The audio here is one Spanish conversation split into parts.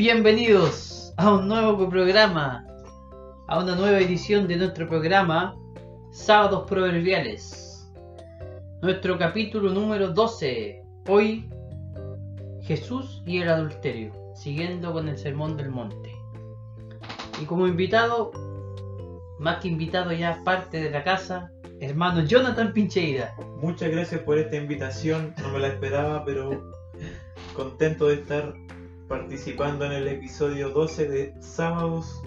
Bienvenidos a un nuevo programa, a una nueva edición de nuestro programa Sábados Proverbiales. Nuestro capítulo número 12. Hoy, Jesús y el adulterio, siguiendo con el Sermón del Monte. Y como invitado, más que invitado ya parte de la casa, hermano Jonathan Pincheira. Muchas gracias por esta invitación, no me la esperaba, pero contento de estar participando en el episodio 12 de Sábados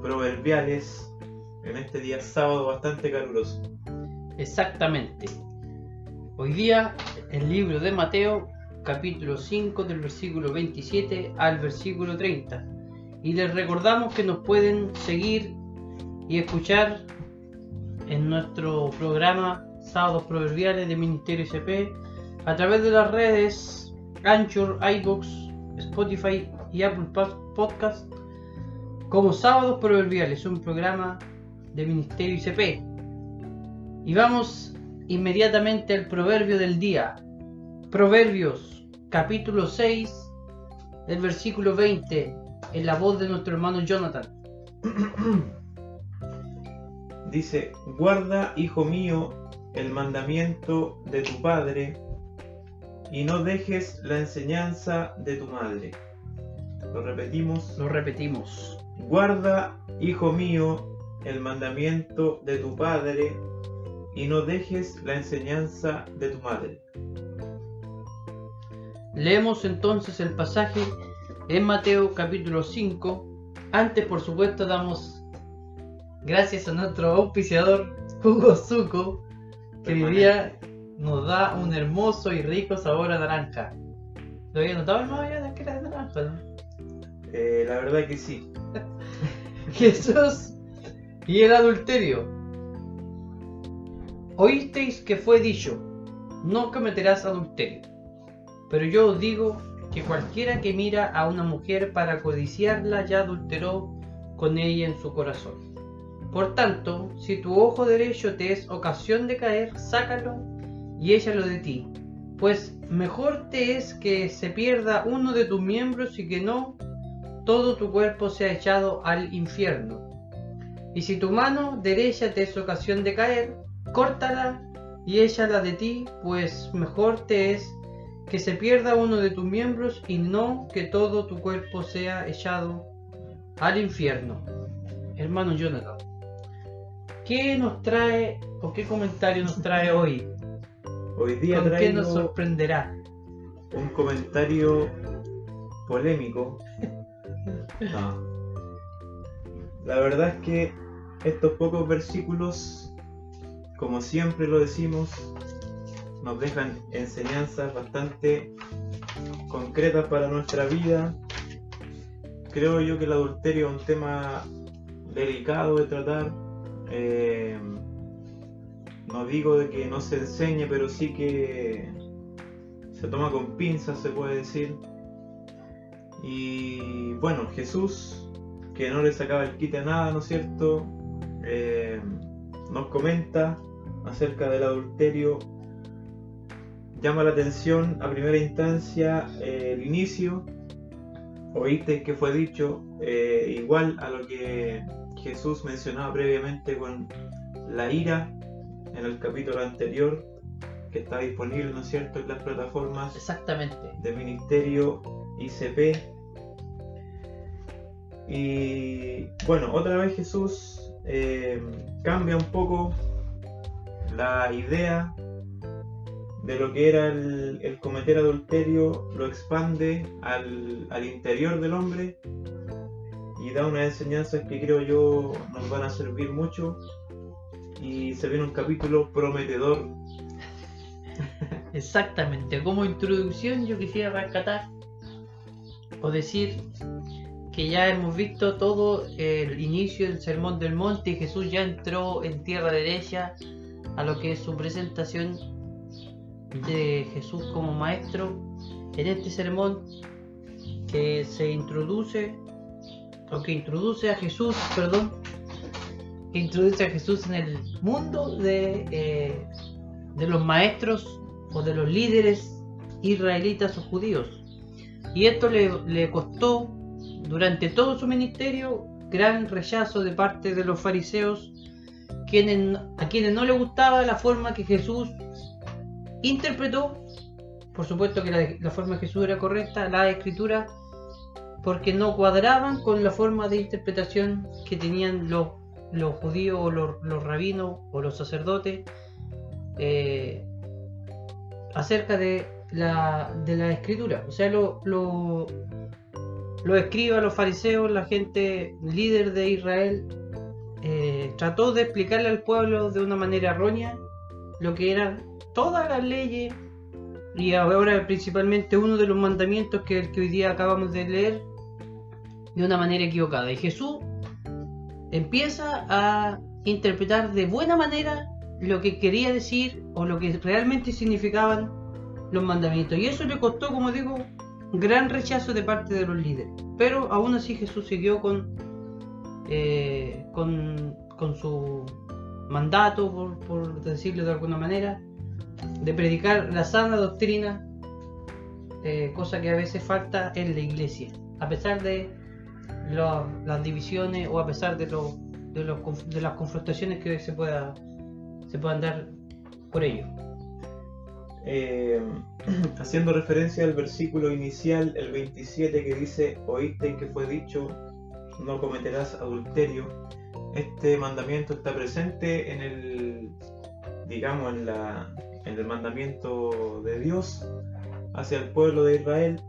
Proverbiales, en este día sábado bastante caluroso. Exactamente. Hoy día el libro de Mateo, capítulo 5 del versículo 27 al versículo 30. Y les recordamos que nos pueden seguir y escuchar en nuestro programa Sábados Proverbiales de Ministerio ICP a través de las redes Anchor, iBooks, Spotify y Apple Podcast como Sábados Proverbiales, un programa de Ministerio ICP. Y vamos inmediatamente al proverbio del día. Proverbios, capítulo 6, del versículo 20, en la voz de nuestro hermano Jonathan. Dice, guarda, hijo mío, el mandamiento de tu padre y no dejes la enseñanza de tu madre. Lo repetimos. Lo repetimos. Guarda, hijo mío, el mandamiento de tu padre y no dejes la enseñanza de tu madre. Leemos entonces el pasaje en Mateo capítulo 5. Antes, por supuesto, damos gracias a nuestro auspiciador Hugo Zuko, que hoy día nos da un hermoso y rico sabor a naranja. ¿Lo había notado, hermano, ya que era de naranja, no? Eh, la verdad que sí. Jesús y el adulterio. Oísteis que fue dicho, no cometerás adulterio. Pero yo os digo que cualquiera que mira a una mujer para codiciarla ya adulteró con ella en su corazón. Por tanto, si tu ojo derecho te es ocasión de caer, sácalo y échalo de ti. Pues mejor te es que se pierda uno de tus miembros y que no todo tu cuerpo sea echado al infierno. Y si tu mano derecha te es ocasión de caer, córtala y échala de ti, pues mejor te es que se pierda uno de tus miembros y no que todo tu cuerpo sea echado al infierno. Hermano Jonathan, ¿qué nos trae o qué comentario nos trae hoy? Hoy día ¿Con qué nos sorprenderá? un comentario polémico. No. La verdad es que estos pocos versículos, como siempre lo decimos, nos dejan enseñanzas bastante concretas para nuestra vida. Creo yo que el adulterio es un tema delicado de tratar. Eh, no digo de que no se enseñe, pero sí que se toma con pinzas, se puede decir. Y bueno, Jesús, que no le sacaba el quite a nada, ¿no es cierto? Eh, nos comenta acerca del adulterio. Llama la atención a primera instancia eh, el inicio. Oíste que fue dicho eh, igual a lo que Jesús mencionaba previamente con la ira en el capítulo anterior que está disponible, ¿no es cierto?, en las plataformas Exactamente. de Ministerio ICP. Y bueno, otra vez Jesús eh, cambia un poco la idea de lo que era el, el cometer adulterio, lo expande al, al interior del hombre y da unas enseñanzas que creo yo nos van a servir mucho. Y se viene un capítulo prometedor Exactamente. Como introducción yo quisiera rescatar o decir que ya hemos visto todo el inicio del Sermón del Monte y Jesús ya entró en tierra derecha a lo que es su presentación de Jesús como maestro en este sermón que se introduce o que introduce a Jesús, perdón, que introduce a Jesús en el mundo de, eh, de los maestros o de los líderes israelitas o judíos. Y esto le, le costó durante todo su ministerio, gran rechazo de parte de los fariseos, a quienes no le gustaba la forma que Jesús interpretó. Por supuesto que la, la forma de Jesús era correcta, la escritura, porque no cuadraban con la forma de interpretación que tenían los, los judíos o los, los rabinos o los sacerdotes eh, acerca de la, de la escritura. O sea, lo, lo, los escribas, los fariseos, la gente líder de Israel, eh, trató de explicarle al pueblo de una manera errónea lo que eran todas las leyes y ahora principalmente uno de los mandamientos que, que hoy día acabamos de leer de una manera equivocada. Y Jesús empieza a interpretar de buena manera lo que quería decir o lo que realmente significaban los mandamientos. Y eso le costó, como digo, gran rechazo de parte de los líderes. Pero aún así Jesús siguió con, eh, con, con, su mandato, por, por, decirlo de alguna manera, de predicar la sana doctrina, eh, cosa que a veces falta en la iglesia. A pesar de lo, las divisiones o a pesar de, lo, de, los, de las confrontaciones que se, pueda, se puedan dar por ello. Eh, haciendo referencia al versículo inicial, el 27, que dice, oíste que fue dicho, no cometerás adulterio. Este mandamiento está presente en el, digamos, en, la, en el mandamiento de Dios hacia el pueblo de Israel,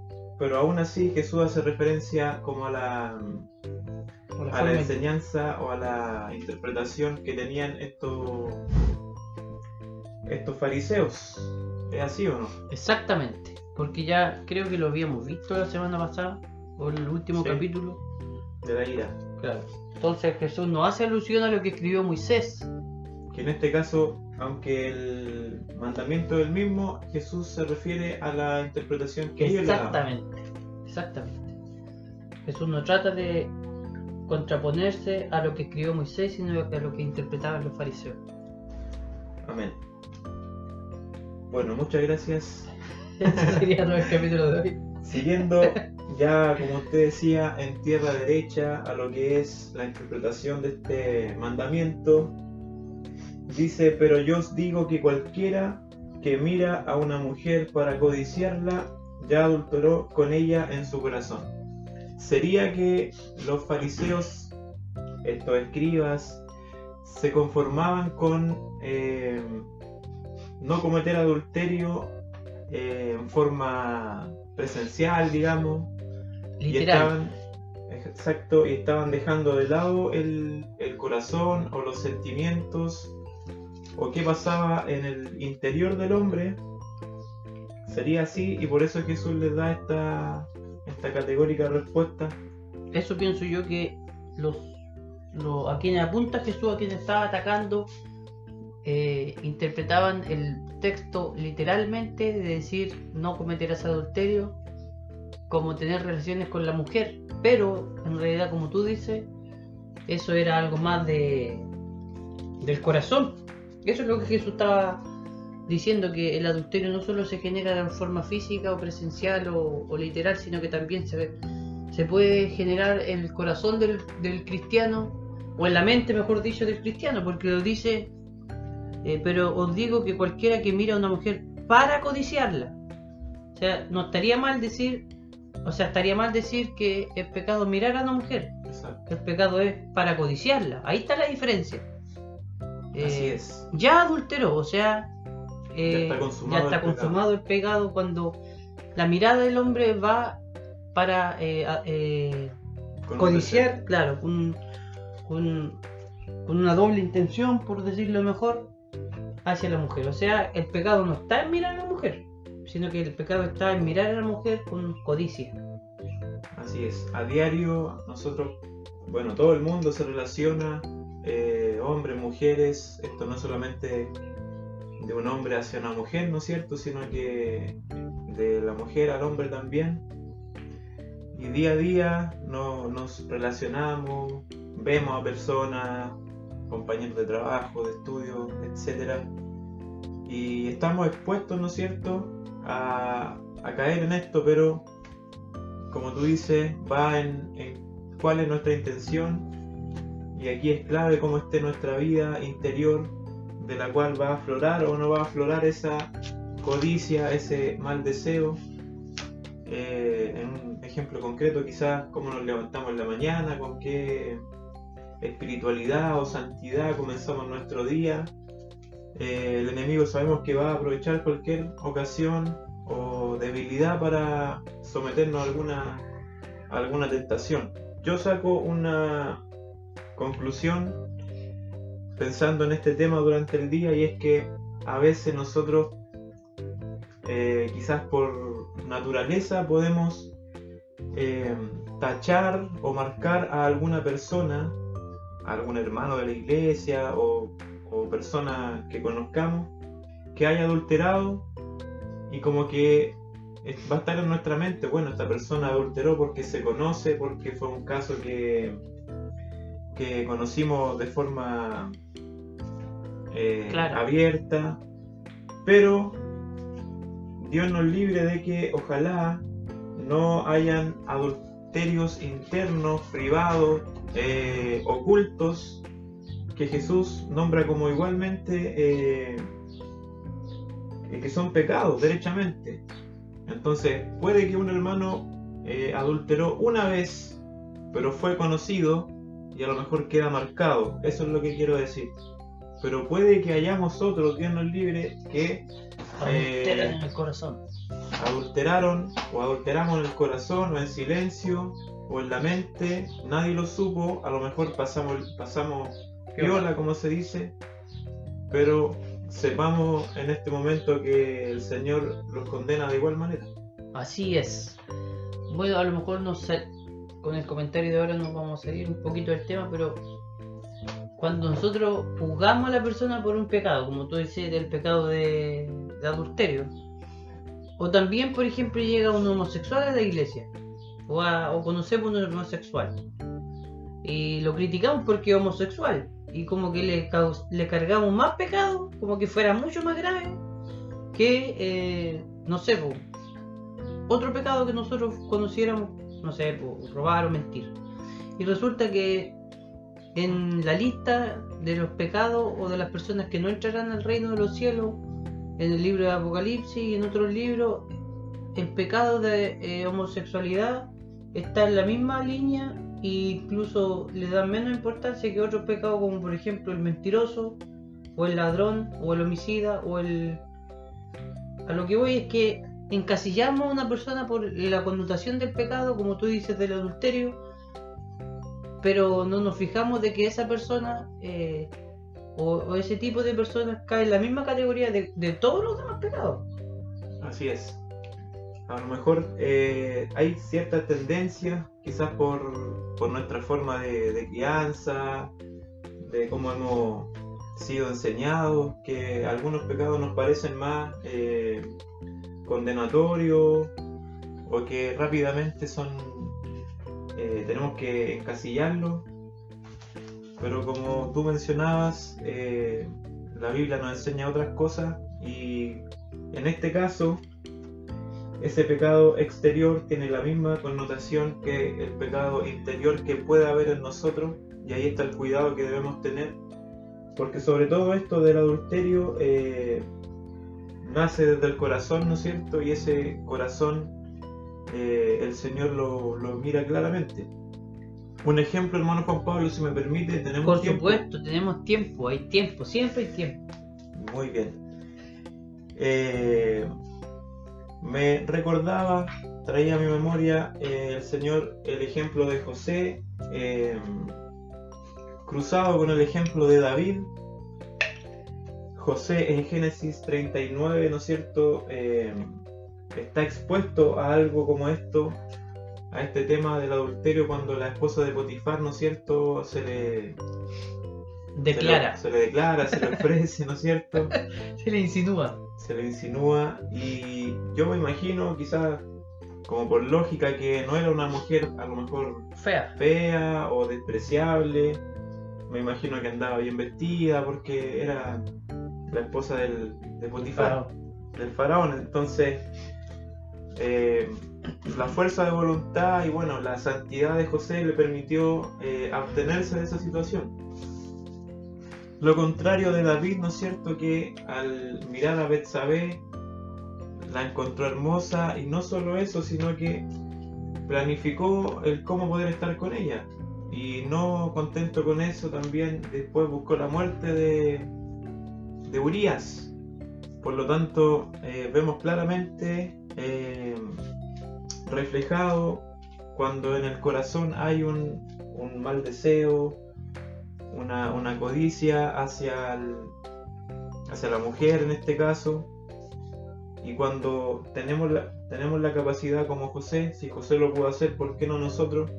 pero aún así Jesús hace referencia como a la, a la enseñanza o a la interpretación que tenían estos, estos fariseos. ¿Es así o no? Exactamente, porque ya creo que lo habíamos visto la semana pasada, o en el último Sí. capítulo. De la ira. Claro. Entonces Jesús no hace alusión a lo que escribió Moisés. Que en este caso, aunque el mandamiento es el mismo, Jesús se refiere a la interpretación que ellos. Exactamente, exactamente. Jesús no trata de contraponerse a lo que escribió Moisés, sino a lo que interpretaban los fariseos. Amén. Bueno, muchas gracias. Ese sería el capítulo de hoy. Siguiendo ya, como usted decía, en tierra derecha a lo que es la interpretación de este mandamiento, dice, pero yo os digo que cualquiera que mira a una mujer para codiciarla, ya adulteró con ella en su corazón. Sería que los fariseos, estos escribas, se conformaban con eh, no cometer adulterio eh, en forma presencial, digamos, y Literal. estaban, exacto, y estaban dejando de lado el, el corazón o los sentimientos o qué pasaba en el interior del hombre. Sería así y por eso Jesús les da esta, esta categórica respuesta. Eso pienso yo que los, los- a quienes apunta Jesús, a quienes estaba atacando, eh, interpretaban el texto literalmente de decir no cometerás adulterio como tener relaciones con la mujer, pero en realidad como tú dices, eso era algo más de del corazón. Eso es lo que Jesús estaba diciendo, que el adulterio no solo se genera de forma física o presencial o, o literal, sino que también se, se puede generar en el corazón del, del cristiano, o en la mente, mejor dicho, del cristiano, porque lo dice, eh, pero os digo que cualquiera que mira a una mujer para codiciarla, o sea, no estaría mal decir, o sea, estaría mal decir que es pecado mirar a una mujer, Exacto. el pecado es para codiciarla, ahí está la diferencia. Así Eh, es. ya adulteró, o sea, eh, está consumado ya está el pecado. consumado el pecado cuando la mirada del hombre va para eh, codiciar, claro, con, con- con una doble intención, por decirlo mejor, hacia la mujer. O sea, el pecado no está en mirar a la mujer, sino que el pecado está en mirar a la mujer con codicia. Así es. A diario nosotros, bueno, todo el mundo se relaciona, eh, hombres, mujeres, esto no solamente de un hombre hacia una mujer, ¿no es cierto? Sino que de la mujer al hombre también. Y día a día no- nos relacionamos, vemos a personas, compañeros de trabajo, de estudio, etc. Y estamos expuestos, ¿no es cierto?, a, caer en esto, pero como tú dices, va en cuál es nuestra intención y aquí es clave cómo esté nuestra vida interior, de la cual va a aflorar o no va a aflorar esa codicia, ese mal deseo. Eh, en un ejemplo concreto, quizás cómo nos levantamos en la mañana, con qué espiritualidad o santidad comenzamos nuestro día. Eh, el enemigo sabemos que va a aprovechar cualquier ocasión o debilidad para someternos a alguna, a alguna tentación. Yo saco una, conclusión pensando en este tema durante el día y es que a veces nosotros eh, quizás por naturaleza podemos eh, tachar o marcar a alguna persona, a algún hermano de la iglesia o, o persona que conozcamos que haya adulterado y como que va a estar en nuestra mente, bueno, esta persona adulteró porque se conoce, porque fue un caso que que conocimos de forma eh, abierta, pero Dios nos libre de que ojalá no hayan adulterios internos, privados, eh, ocultos, que Jesús nombra como igualmente eh, que son pecados, derechamente. Entonces, puede que un hermano adulteró una vez, pero fue conocido, y a lo mejor queda marcado. Eso es lo que quiero decir. Pero puede que hayamos otros, Dios nos libre, que adulteran en el corazón. Adulteraron o adulteramos en el corazón o en silencio o en la mente, nadie lo supo, a lo mejor pasamos, pasamos viola, como se dice, pero sepamos en este momento que el Señor los condena de igual manera. Así es. Bueno, a lo mejor no sé, con el comentario de ahora nos vamos a salir un poquito del tema, pero cuando nosotros juzgamos a la persona por un pecado, como tú dices, del pecado de, adulterio, o también, por ejemplo, llega un homosexual a la iglesia, o, conocemos un homosexual, y lo criticamos porque es homosexual, y como que le, le cargamos más pecado, como que fuera mucho más grave que, eh, no sé, otro pecado que nosotros conociéramos no sé, robar o mentir. Y resulta que en la lista de los pecados o de las personas que no entrarán al reino de los cielos, en el libro de Apocalipsis y en otros libros, el pecado de eh, homosexualidad está en la misma línea e incluso le dan menos importancia que otros pecados como por ejemplo el mentiroso o el ladrón o el homicida o el... A lo que voy es que encasillamos a una persona por la connotación del pecado, como tú dices, del adulterio, pero no nos fijamos de que esa persona eh, o, ese tipo de personas cae en la misma categoría de, todos los demás pecados. Así es. A lo mejor eh, hay cierta tendencia, quizás por, nuestra forma de, crianza, de cómo hemos sido enseñados, que algunos pecados nos parecen más eh, condenatorio o que rápidamente son eh, tenemos que encasillarlo. Pero como tú mencionabas eh, la Biblia nos enseña otras cosas y en este caso ese pecado exterior tiene la misma connotación que el pecado interior que puede haber en nosotros y ahí está el cuidado que debemos tener porque sobre todo esto del adulterio eh, nace desde el corazón, ¿no es cierto? Y ese corazón eh, el Señor lo, mira claramente. Un ejemplo, hermano Juan Pablo, si me permite, tenemos Por supuesto, tenemos tiempo, hay tiempo, siempre hay tiempo. Muy bien. Eh, me recordaba, traía a mi memoria eh, el Señor el ejemplo de José, cruzado con el ejemplo de David, José en Génesis 39, ¿no es cierto? Eh, está expuesto a algo como esto, a este tema del adulterio cuando la esposa de Potifar, ¿no es cierto? Se le declara. Se, le, declara, se le ofrece, ¿no es cierto? se le insinúa. Se le insinúa y yo me imagino quizás como por lógica que no era una mujer a lo mejor fea, fea o despreciable. Me imagino que andaba bien vestida porque era la esposa del, de Potifar, del faraón. Entonces, eh, la fuerza de voluntad y bueno, la santidad de José le permitió eh, abstenerse de esa situación. Lo contrario de David, ¿no es cierto? Que al mirar a Betsabé la encontró hermosa y no solo eso, sino que planificó el cómo poder estar con ella. Y no contento con eso, también después buscó la muerte de, de Urias. Por lo tanto, eh, vemos claramente eh, reflejado cuando en el corazón hay un, un mal deseo, una, una codicia hacia, hacia la mujer en este caso. Y cuando tenemos la, tenemos la capacidad como José, si José lo pudo hacer, ¿por qué no nosotros?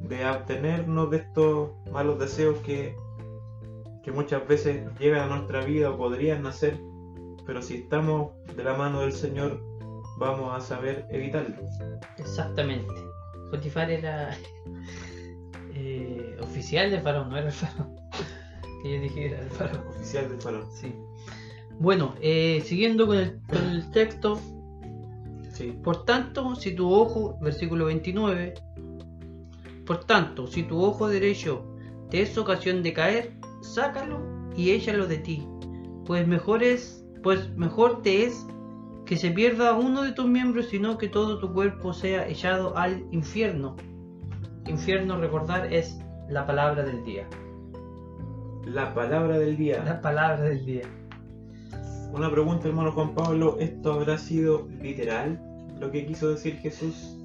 De abstenernos de estos malos deseos que, que muchas veces llegan a nuestra vida o podrían nacer, pero si estamos de la mano del Señor, vamos a saber evitarlo. Exactamente. Potifar era eh, oficial del faraón, no era el faraón. Que yo dije era el faraón. Oficial del faraón. Sí. Bueno, eh, siguiendo con el, con el texto, Sí. por tanto, si tu ojo, versículo 29, por tanto, si tu ojo derecho te es ocasión de caer, sácalo y échalo de ti, pues mejor es, pues mejor te es que se pierda uno de tus miembros, sino que todo tu cuerpo sea echado al infierno. Infierno, recordar, es la palabra del día. La palabra del día. La palabra del día. Una pregunta, hermano Juan Pablo, ¿esto habrá sido literal lo que quiso decir Jesús?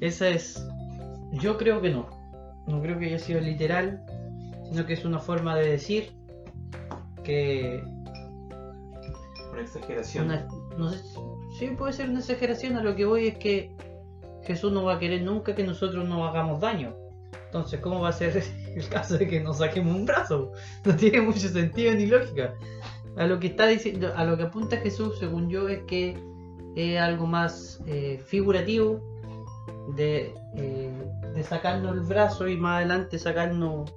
Esa es. Yo creo que no. No creo que haya sido literal, sino que es una forma de decir que. Una exageración. Una, no sé, sí, puede ser una exageración. A lo que voy es que Jesús no va a querer nunca que nosotros nos hagamos daño. Entonces, ¿cómo va a ser el caso de que nos saquemos un brazo? No tiene mucho sentido ni lógica. A lo que está diciendo, a lo que apunta Jesús, según yo, es que es algo más eh, figurativo de, eh, de sacarnos el brazo y más adelante sacarnos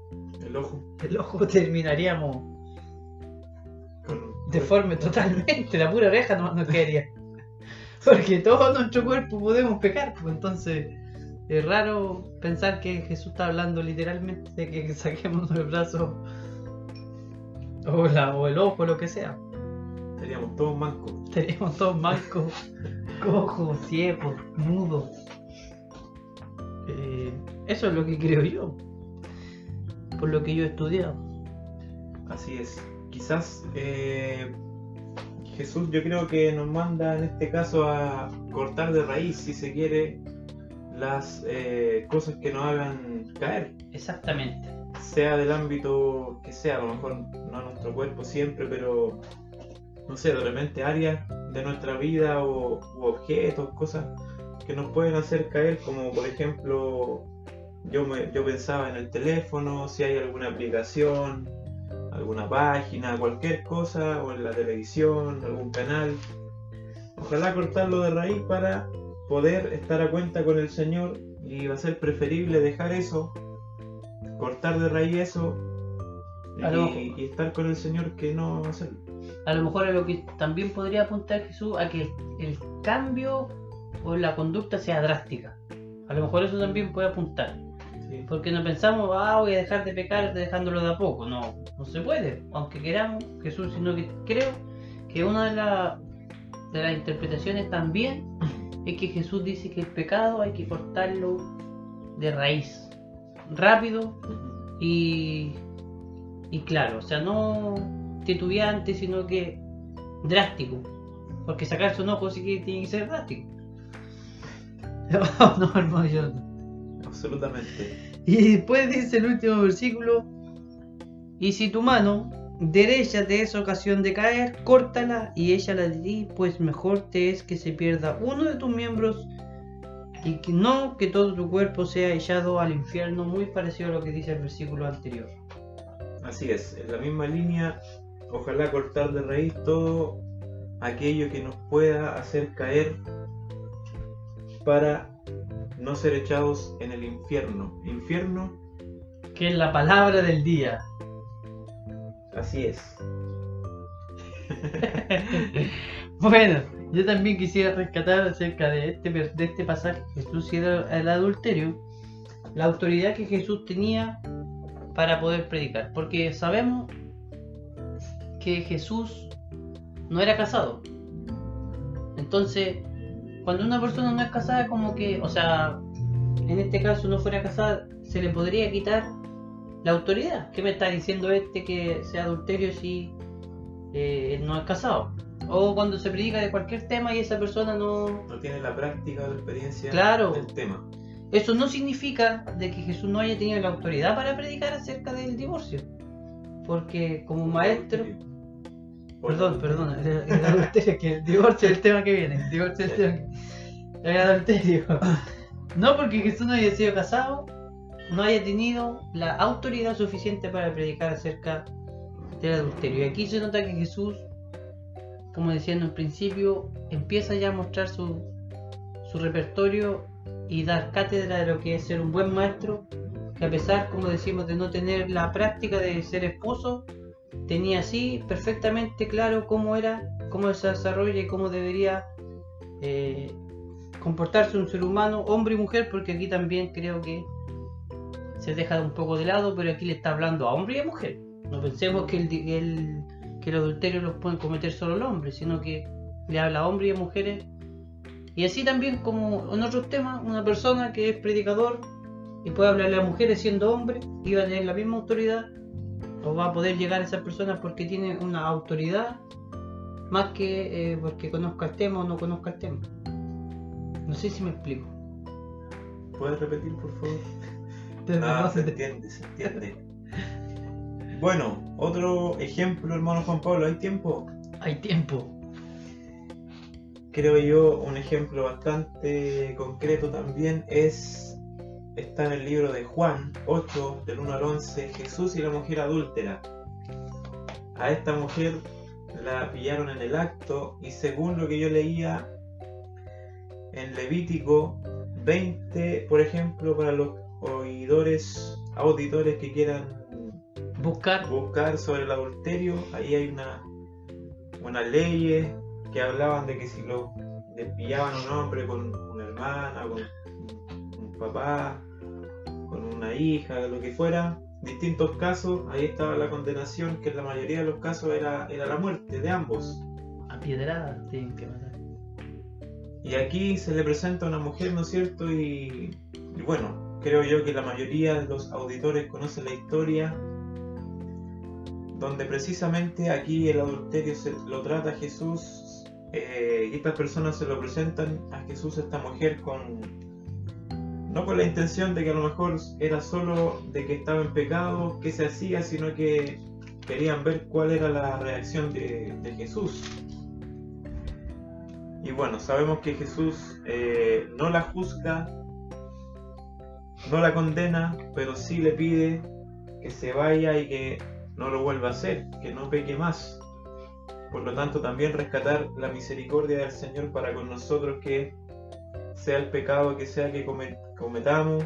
El ojo. el ojo terminaríamos Con, deforme totalmente, la pura oreja no nos quedaría. Porque todo nuestro cuerpo podemos pecar, pues entonces es raro pensar que Jesús está hablando literalmente de que saquemos el brazo o, la- o el ojo, lo que sea. Estaríamos todos mancos. Estaríamos todos mancos, cojos, ciegos, mudos. Eh, eso es lo que creo yo, por lo que yo he estudiado. Así es. Quizás eh, Jesús yo creo que nos manda en este caso a cortar de raíz, si se quiere, las eh, cosas que nos hagan caer. Exactamente. Sea del ámbito que sea, a lo mejor no nuestro cuerpo siempre, pero no sé, de repente áreas de nuestra vida o u objetos, cosas que nos pueden hacer caer, como por ejemplo, yo, me, yo pensaba en el teléfono, si hay alguna aplicación, alguna página, cualquier cosa, o en la televisión, algún canal. Ojalá cortarlo de raíz para poder estar a cuenta con el Señor y va a ser preferible dejar eso, cortar de raíz eso y estar con el Señor que no hacerlo. a lo mejor a lo que también podría apuntar Jesús a que el cambio o la conducta sea drástica. A lo mejor eso también puede apuntar. Porque no pensamos, ah, voy a dejar de pecar dejándolo de a poco. No, no se puede. Aunque queramos, Jesús, sino que creo que una de, la- de las interpretaciones también es que Jesús dice que el pecado hay que cortarlo de raíz. Rápido y, y claro, o sea, no titubeante, sino que drástico. Porque sacarse un ojo sí que tiene que ser drástico. no, hermano, yo no. Absolutamente. Y después dice el último versículo, y si tu mano derecha te es ocasión de caer, córtala y échala de ti, pues mejor te es que se pierda uno de tus miembros y que no que todo tu cuerpo sea echado al infierno, muy parecido a lo que dice el versículo anterior. Así es, en la misma línea, ojalá cortar de raíz todo aquello que nos pueda hacer caer para no ser echados en el infierno. Infierno, Que es la palabra del día. así es. bueno, Yo también quisiera rescatar acerca de este, de este pasaje Jesús y el adulterio, la autoridad que Jesús tenía para poder predicar. Porque sabemos que Jesús no era casado. Entonces, cuando una persona no es casada, como que, o sea, en este caso no fuera casada, se le podría quitar la autoridad. ¿Qué me está diciendo este que sea adulterio si eh, no es casado? O cuando se predica de cualquier tema y esa persona no... No tiene la práctica o la experiencia claro, del tema. Eso no significa de que Jesús no haya tenido la autoridad para predicar acerca del divorcio. Porque como maestro... Perdón, perdón, el, adulterio, que el divorcio es el tema que viene. El divorcio es el tema que... El adulterio. No porque Jesús no haya sido casado, no haya tenido la autoridad suficiente para predicar acerca del adulterio. Y aquí se nota que Jesús, como decía en un principio, empieza ya a mostrar su, su repertorio y dar cátedra de lo que es ser un buen maestro, que a pesar, como decimos, de no tener la práctica de ser esposo, tenía así perfectamente claro cómo era, cómo se desarrolla y cómo debería eh, comportarse un ser humano, hombre y mujer, porque aquí también creo que se deja un poco de lado, pero aquí le está hablando a hombre y a mujer. No pensemos que el, que el adulterio lo pueden cometer solo los hombres, sino que le habla a hombres y a mujeres. Y así también como en otros temas, una persona que es predicador y puede hablarle a mujeres siendo hombre, va a tener la misma autoridad, o va a poder llegar a esas personas porque tiene una autoridad, más que eh, porque conozca el tema o no conozca el tema. No sé si me explico. ¿Puedes repetir, por favor? Ah, se entiende, se entiende. Bueno, otro ejemplo, hermano Juan Pablo, ¿hay tiempo? Hay tiempo. Creo yo, un ejemplo bastante concreto también es, está en el libro de Juan 8, del 1 al 11, Jesús y la mujer adúltera. A esta mujer la pillaron en el acto y según lo que yo leía, en Levítico 20, por ejemplo, para los oidores, auditores que quieran buscar, buscar sobre el adulterio, ahí hay una unas leyes que hablaban de que si lo pillaban a un hombre con una hermana, con un papá, una hija, lo que fuera, distintos casos, ahí estaba la condenación, que en la mayoría de los casos era, era la muerte de ambos. A piedrada tienen que matar. Y aquí se le presenta a una mujer, ¿no es cierto? Y, bueno, creo yo que la mayoría de los auditores conocen la historia, donde precisamente aquí el adulterio se lo trata a Jesús eh, y estas personas se lo presentan a Jesús, esta mujer, con no con la intención de que a lo mejor era solo de que estaba en pecado, que se hacía, sino que querían ver cuál era la reacción de, de Jesús. Y bueno, sabemos que Jesús eh, no la juzga, no la condena, pero sí le pide que se vaya y que no lo vuelva a hacer, que no peque más. Por lo tanto, también rescatar la misericordia del Señor para con nosotros, que sea el pecado que sea que cometamos,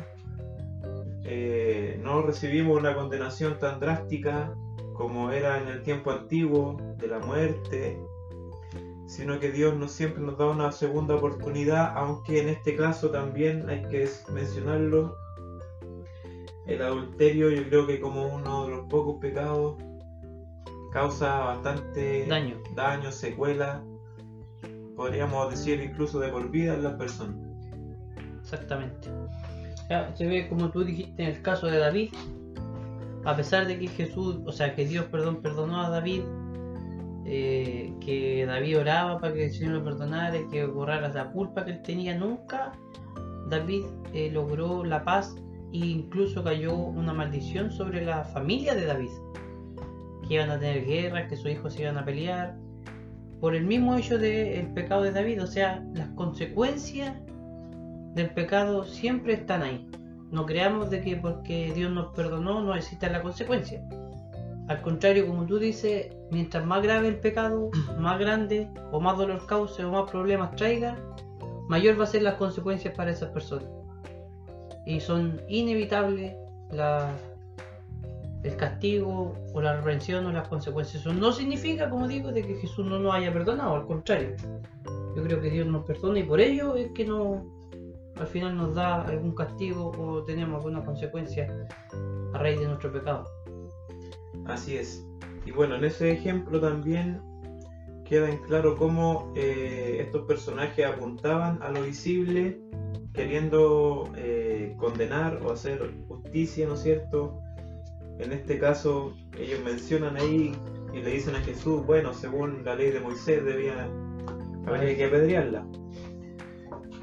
eh, no recibimos una condenación tan drástica como era en el tiempo antiguo de la muerte, sino que Dios no siempre nos da una segunda oportunidad, aunque en este caso también hay que mencionarlo. El adulterio yo creo que como uno de los pocos pecados causa bastante daño, daño secuela, podríamos decir incluso de por vida en las personas. Exactamente. se ve como tú dijiste en el caso de David, a pesar de que Jesús, o sea, que Dios, perdón, perdonó a David eh, que David oraba para que el Señor lo perdonara, que borrara la culpa que él tenía. Nunca David eh, logró la paz e incluso cayó una maldición sobre la familia de David, que iban a tener guerras, que sus hijos se iban a pelear, por el mismo hecho del pecado de David. O sea, las consecuencias del pecado siempre están ahí. No creamos de que porque Dios nos perdonó no exista la consecuencia. Al contrario, como tú dices, mientras más grave el pecado, más grande o más dolor cause o más problemas traiga, mayor va a ser las consecuencias para esas personas. Y son inevitables el castigo o la reprensión o las consecuencias. Eso no significa, como digo, de que Jesús no nos haya perdonado, al contrario. yo creo que Dios nos perdona y por ello es que no al final nos da algún castigo o tenemos alguna consecuencia a raíz de nuestro pecado. Así es. Y bueno, en ese ejemplo también queda en claro cómo eh, estos personajes apuntaban a lo visible, queriendo eh, condenar o hacer justicia, ¿no es cierto? En este caso, ellos mencionan ahí y le dicen a Jesús, bueno, según la ley de Moisés debía, habría que apedrearla.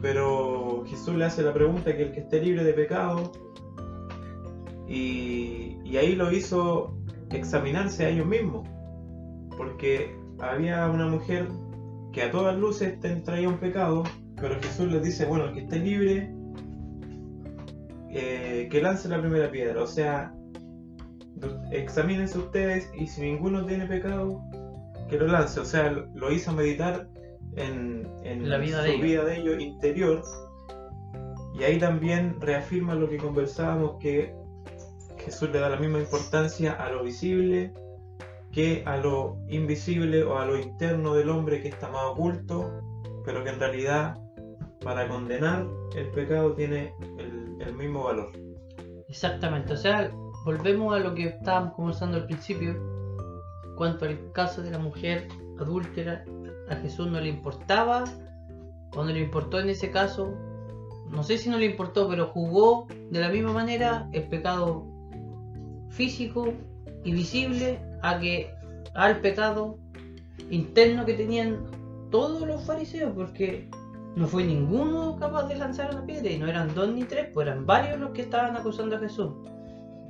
Pero Jesús le hace la pregunta que el que esté libre de pecado, y, ahí lo hizo examinarse a ellos mismos, porque había una mujer que a todas luces traía un pecado, pero Jesús les dice, bueno, el que esté libre, eh, que lance la primera piedra, o sea, examínense ustedes y si ninguno tiene pecado, que lo lance, o sea, lo hizo meditar en, La vida su de vida de ellos interior, y ahí también reafirma lo que conversábamos, que Jesús le da la misma importancia a lo visible que a lo invisible o a lo interno del hombre que está más oculto, pero que en realidad para condenar el pecado tiene el, el mismo valor. Exactamente, o sea, volvemos a lo que estábamos conversando al principio, cuanto al caso de la mujer adúltera, a Jesús no le importaba, o no le importó en ese caso, no sé si no le importó, pero jugó de la misma manera el pecado físico y visible a que al pecado interno que tenían todos los fariseos, porque no fue ninguno capaz de lanzar una piedra, y no eran dos ni tres, pues eran varios los que estaban acusando a Jesús.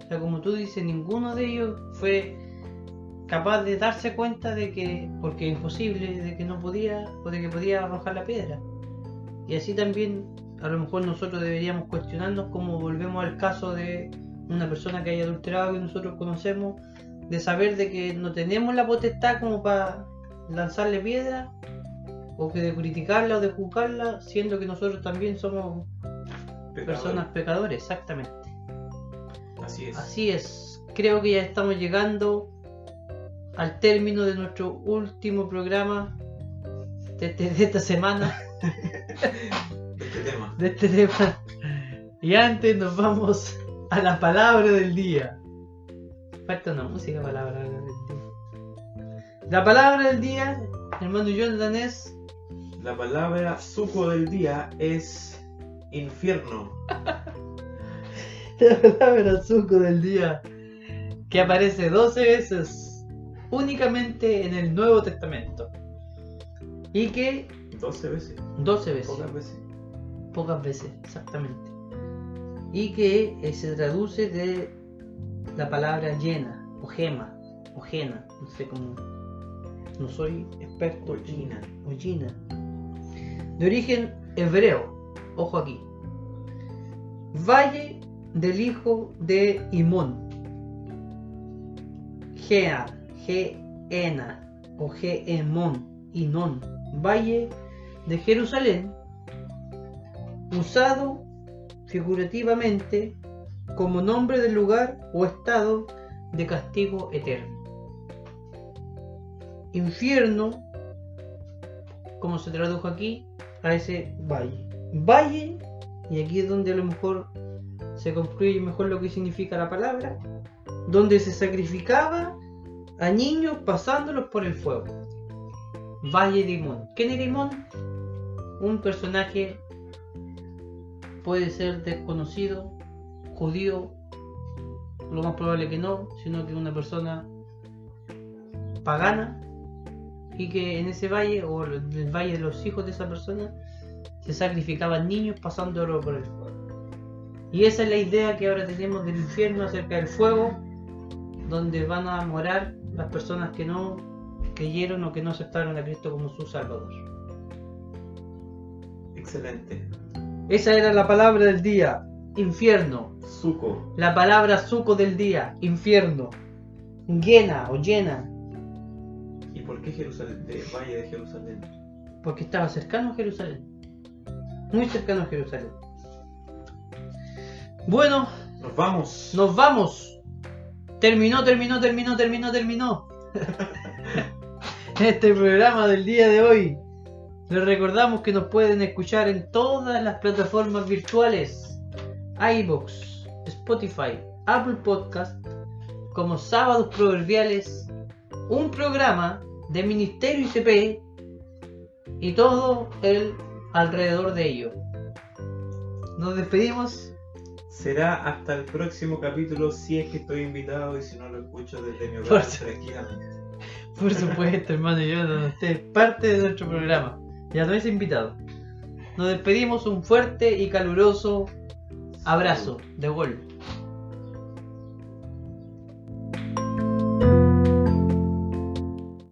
O sea, como tú dices, ninguno de ellos fue capaz de darse cuenta de que, porque es imposible, de que no podía, o de que podía arrojar la piedra. Y así también, a lo mejor nosotros deberíamos cuestionarnos cómo volvemos al caso de una persona que haya adulterado que nosotros conocemos, de saber de que no tenemos la potestad como para lanzarle piedra, o que de criticarla o de juzgarla, siendo que nosotros también somos Pecador. personas pecadores, exactamente. Así es. Así es, creo que ya estamos llegando al término de nuestro último programa de, este- de esta semana, de este tema. de este tema. Y antes nos vamos a la palabra del día. Falta una música palabra del día. La palabra del día, hermano Jonathan, es La palabra suco del día es infierno. la palabra suco del día, que aparece 12 veces únicamente en el Nuevo Testamento. Y que 12 veces, 12 veces. pocas veces. pocas veces, exactamente. Y que eh, se traduce de la palabra llena, o gema, o jena, no sé cómo. No soy experto. Ollina. Ollina. De origen hebreo, ojo aquí. Valle del hijo de Imón. Gea, Geena, o Geemón, Inón. Valle de Jerusalén usado figurativamente como nombre del lugar o estado de castigo eterno. Infierno, como se tradujo aquí, a ese valle. Valle, y aquí es donde a lo mejor se concluye mejor lo que significa la palabra, donde se sacrificaba a niños pasándolos por el fuego. Valle de Imón. ¿Quién era Imón? Un personaje puede ser desconocido, judío, lo más probable que no, sino que una persona pagana y que en ese valle o en el valle de los hijos de esa persona se sacrificaban niños pasándolo por el fuego. Y esa es la idea que ahora tenemos del infierno acerca del fuego, donde van a morar las personas que no creyeron o que no aceptaron a Cristo como su Salvador. Excelente. Esa era la palabra del día, infierno. Suco. La palabra suco del día, infierno. Llena o llena, ¿Y por qué Jerusalén? De Valle de Jerusalén. porque estaba cercano a Jerusalén. Muy cercano a Jerusalén. Bueno, Nos vamos. nos vamos. Terminó, terminó, terminó, terminó, terminó. este programa del día de hoy. Les recordamos que nos pueden escuchar en todas las plataformas virtuales, iBox, Spotify, Apple Podcast, como Sábados Proverbiales, un programa de Ministerio ICP y todo el alrededor de ello. Nos despedimos. Será hasta el próximo capítulo si es que estoy invitado y si no lo escucho desde mi hogar tranquilamente. Por supuesto, hermano, yo usted es parte de nuestro programa. Ya no es invitado. Nos despedimos, un fuerte y caluroso abrazo de gol.